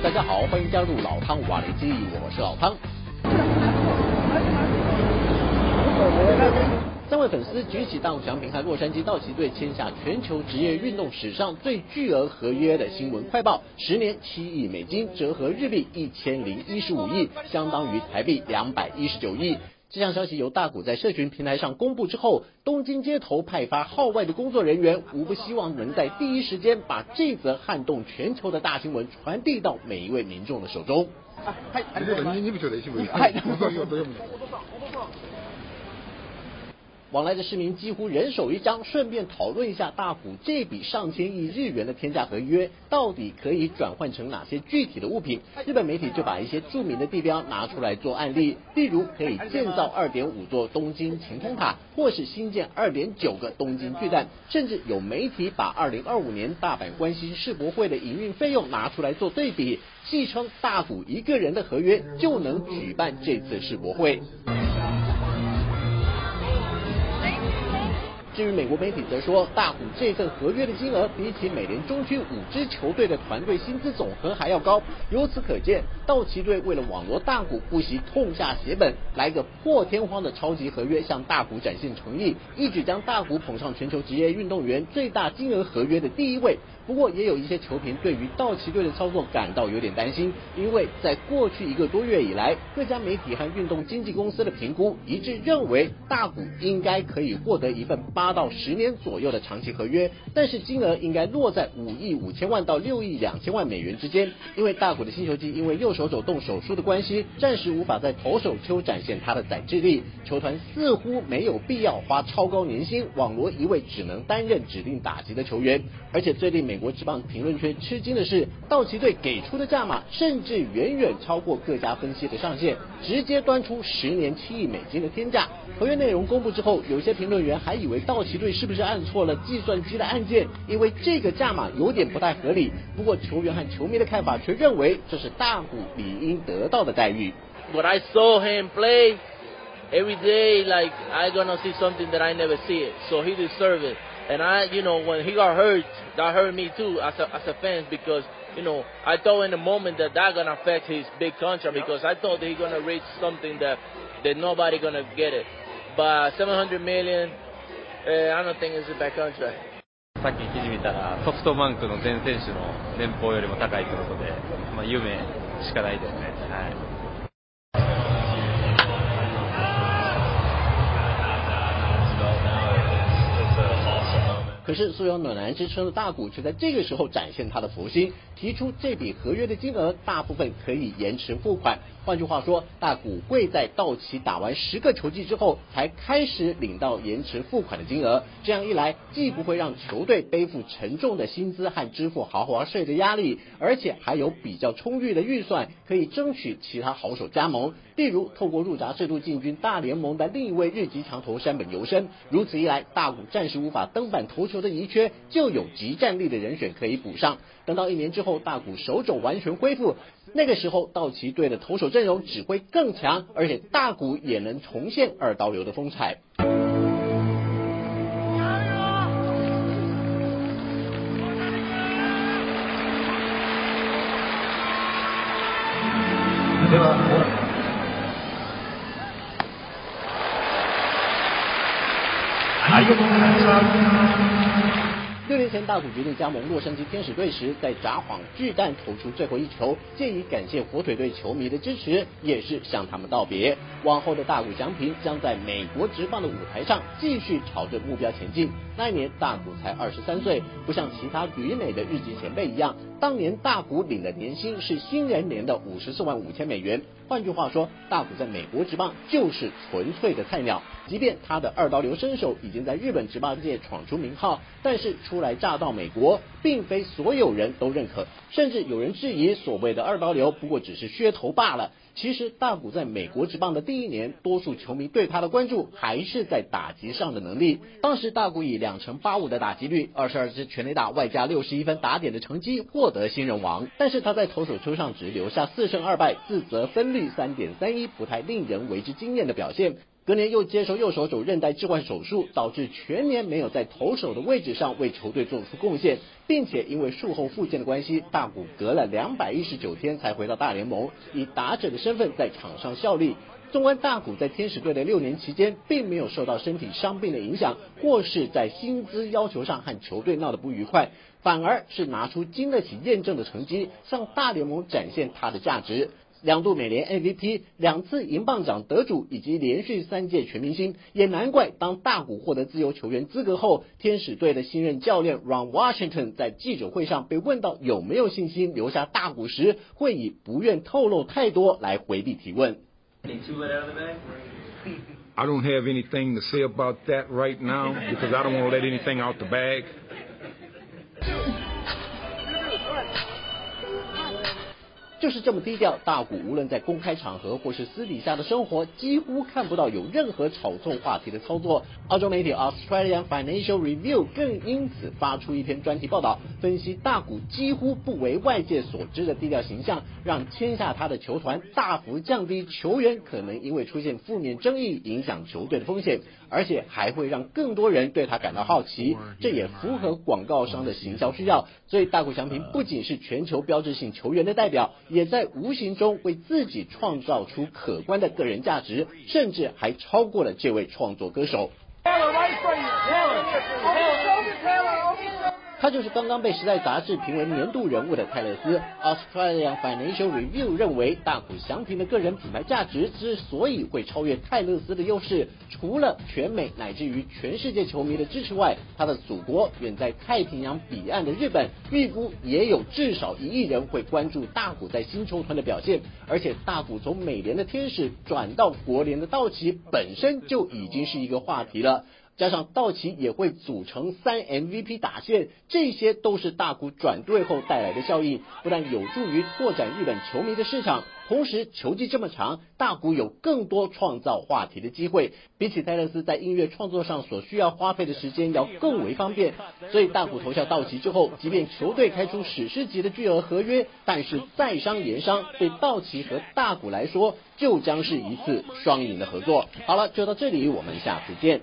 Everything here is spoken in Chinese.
大家好，欢迎加入老汤瓦雷基，我是老汤。三位粉丝举起大谷翔平和洛杉矶道奇队签下全球职业运动史上最巨额合约的新闻快报，十年七亿美金，折合日币一千零一十五亿，相当于台币两百一十九亿。这项消息由大谷在社群平台上公布之后，东京街头派发号外的工作人员无不希望能在第一时间把这则撼动全球的大新闻传递到每一位民众的手中。往来的市民几乎人手一张，顺便讨论一下大埔这笔上千亿日元的天价合约，到底可以转换成哪些具体的物品？日本媒体就把一些著名的地标拿出来做案例，例如可以建造二点五座东京晴空塔，或是新建二点九个东京巨蛋，甚至有媒体把二零二五年大阪关西世博会的营运费用拿出来做对比，戏称大股一个人的合约就能举办这次世博会。至于美国媒体则说，大虎这份合约的金额比起美联中区五支球队的团队薪资总和还要高。由此可见，道奇队为了网罗大谷，不惜痛下血本，来个破天荒的超级合约，向大谷展现诚意，一举将大谷捧上全球职业运动员最大金额合约的第一位。不过，也有一些球评对于道奇队的操作感到有点担心，因为在过去一个多月以来，各家媒体和运动经纪公司的评估一致认为，大谷应该可以获得一份八到十年左右的长期合约，但是金额应该落在五亿五千万到六亿两千万美元之间。因为大谷的新球季因为右手肘动手术的关系，暂时无法在投手丘展现他的载智力，球团似乎没有必要花超高年薪网罗一位只能担任指定打击的球员，而且最令美。国职棒评论圈吃惊的是，道奇队给出的价码甚至远远超过各家分析的上限，直接端出十年七亿美金的天价。合约内容公布之后，有些评论员还以为道奇队是不是按错了计算机的按键，因为这个价码有点不太合理。不过球员和球迷的看法却认为这是大谷理应得到的待遇。What I saw him play every day, like I gonna see something that I never see it, so he deserves it. And I, you know, when he got hurt, that hurt me too as a, as a fan because, you know, I thought in the moment that that gonna affect his big contract because I thought he gonna reach something that that nobody gonna get it. But 700 million, uh, I don't think it's a bad contract. さっき記事見たらソフトバンクの全選手の年俸よりも高いということで、まあ、夢しかないですね。はい 可是素有暖男之称的大谷却在这个时候展现他的福星，提出这笔合约的金额大部分可以延迟付款。换句话说，大谷会在道奇打完十个球季之后才开始领到延迟付款的金额。这样一来，既不会让球队背负沉重的薪资和支付豪华税的压力，而且还有比较充裕的预算可以争取其他好手加盟，例如透过入闸制度进军大联盟的另一位日籍强投山本由伸。如此一来，大谷暂时无法登板投球。的遗缺就有极战力的人选可以补上。等到一年之后，大谷手肘完全恢复，那个时候道奇队的投手阵容只会更强，而且大谷也能重现二刀流的风采。ありがとうございました。六年前，大谷决定加盟洛杉矶天使队时，在札幌巨蛋投出最后一球，借以感谢火腿队球迷的支持，也是向他们道别。往后的大谷翔平将在美国职棒的舞台上继续朝着目标前进。那一年，大谷才二十三岁，不像其他旅美的日籍前辈一样，当年大谷领的年薪是新人年的五十四万五千美元。换句话说，大谷在美国职棒就是纯粹的菜鸟。即便他的二刀流身手已经在日本职棒界闯出名号，但是初来乍到美国，并非所有人都认可，甚至有人质疑所谓的二刀流不过只是噱头罢了。其实大谷在美国职棒的第一年，多数球迷对他的关注还是在打击上的能力。当时大谷以两成八五的打击率、二十二支全垒打外加六十一分打点的成绩获得新人王，但是他在投手丘上只留下四胜二败，自责分率三点三一，不太令人为之惊艳的表现。隔年又接受右手肘韧带置换手术，导致全年没有在投手的位置上为球队做出贡献，并且因为术后复健的关系，大谷隔了两百一十九天才回到大联盟，以打者的身份在场上效力。纵观大谷在天使队的六年期间，并没有受到身体伤病的影响，或是在薪资要求上和球队闹得不愉快，反而是拿出经得起验证的成绩，向大联盟展现他的价值。两度美联 MVP，两次银棒奖得主，以及连续三届全明星，也难怪当大谷获得自由球员资格后，天使队的新任教练 Ron Washington 在记者会上被问到有没有信心留下大谷时，会以不愿透露太多来回避提问。I don't have anything to say about that right now because I don't want to let anything out the bag. 就是这么低调，大谷无论在公开场合或是私底下的生活，几乎看不到有任何炒作话题的操作。澳洲媒体 Australian Financial Review 更因此发出一篇专题报道，分析大谷几乎不为外界所知的低调形象，让签下他的球团大幅降低球员可能因为出现负面争议影响球队的风险，而且还会让更多人对他感到好奇。这也符合广告商的行销需要。所以大谷翔平不仅是全球标志性球员的代表。也在无形中为自己创造出可观的个人价值，甚至还超过了这位创作歌手。他就是刚刚被《时代》杂志评为年度人物的泰勒斯。Australian Financial Review 认为，大谷翔平的个人品牌价值之所以会超越泰勒斯的优势，除了全美乃至于全世界球迷的支持外，他的祖国远在太平洋彼岸的日本，预估也有至少一亿人会关注大谷在新球团的表现。而且，大谷从美联的天使转到国联的道奇，本身就已经是一个话题了。加上道奇也会组成三 MVP 打线，这些都是大谷转队后带来的效应，不但有助于拓展日本球迷的市场，同时球季这么长，大谷有更多创造话题的机会，比起泰勒斯在音乐创作上所需要花费的时间要更为方便。所以大谷投效道奇之后，即便球队开出史诗级的巨额合约，但是再商言商，对道奇和大谷来说，就将是一次双赢的合作。好了，就到这里，我们下次见。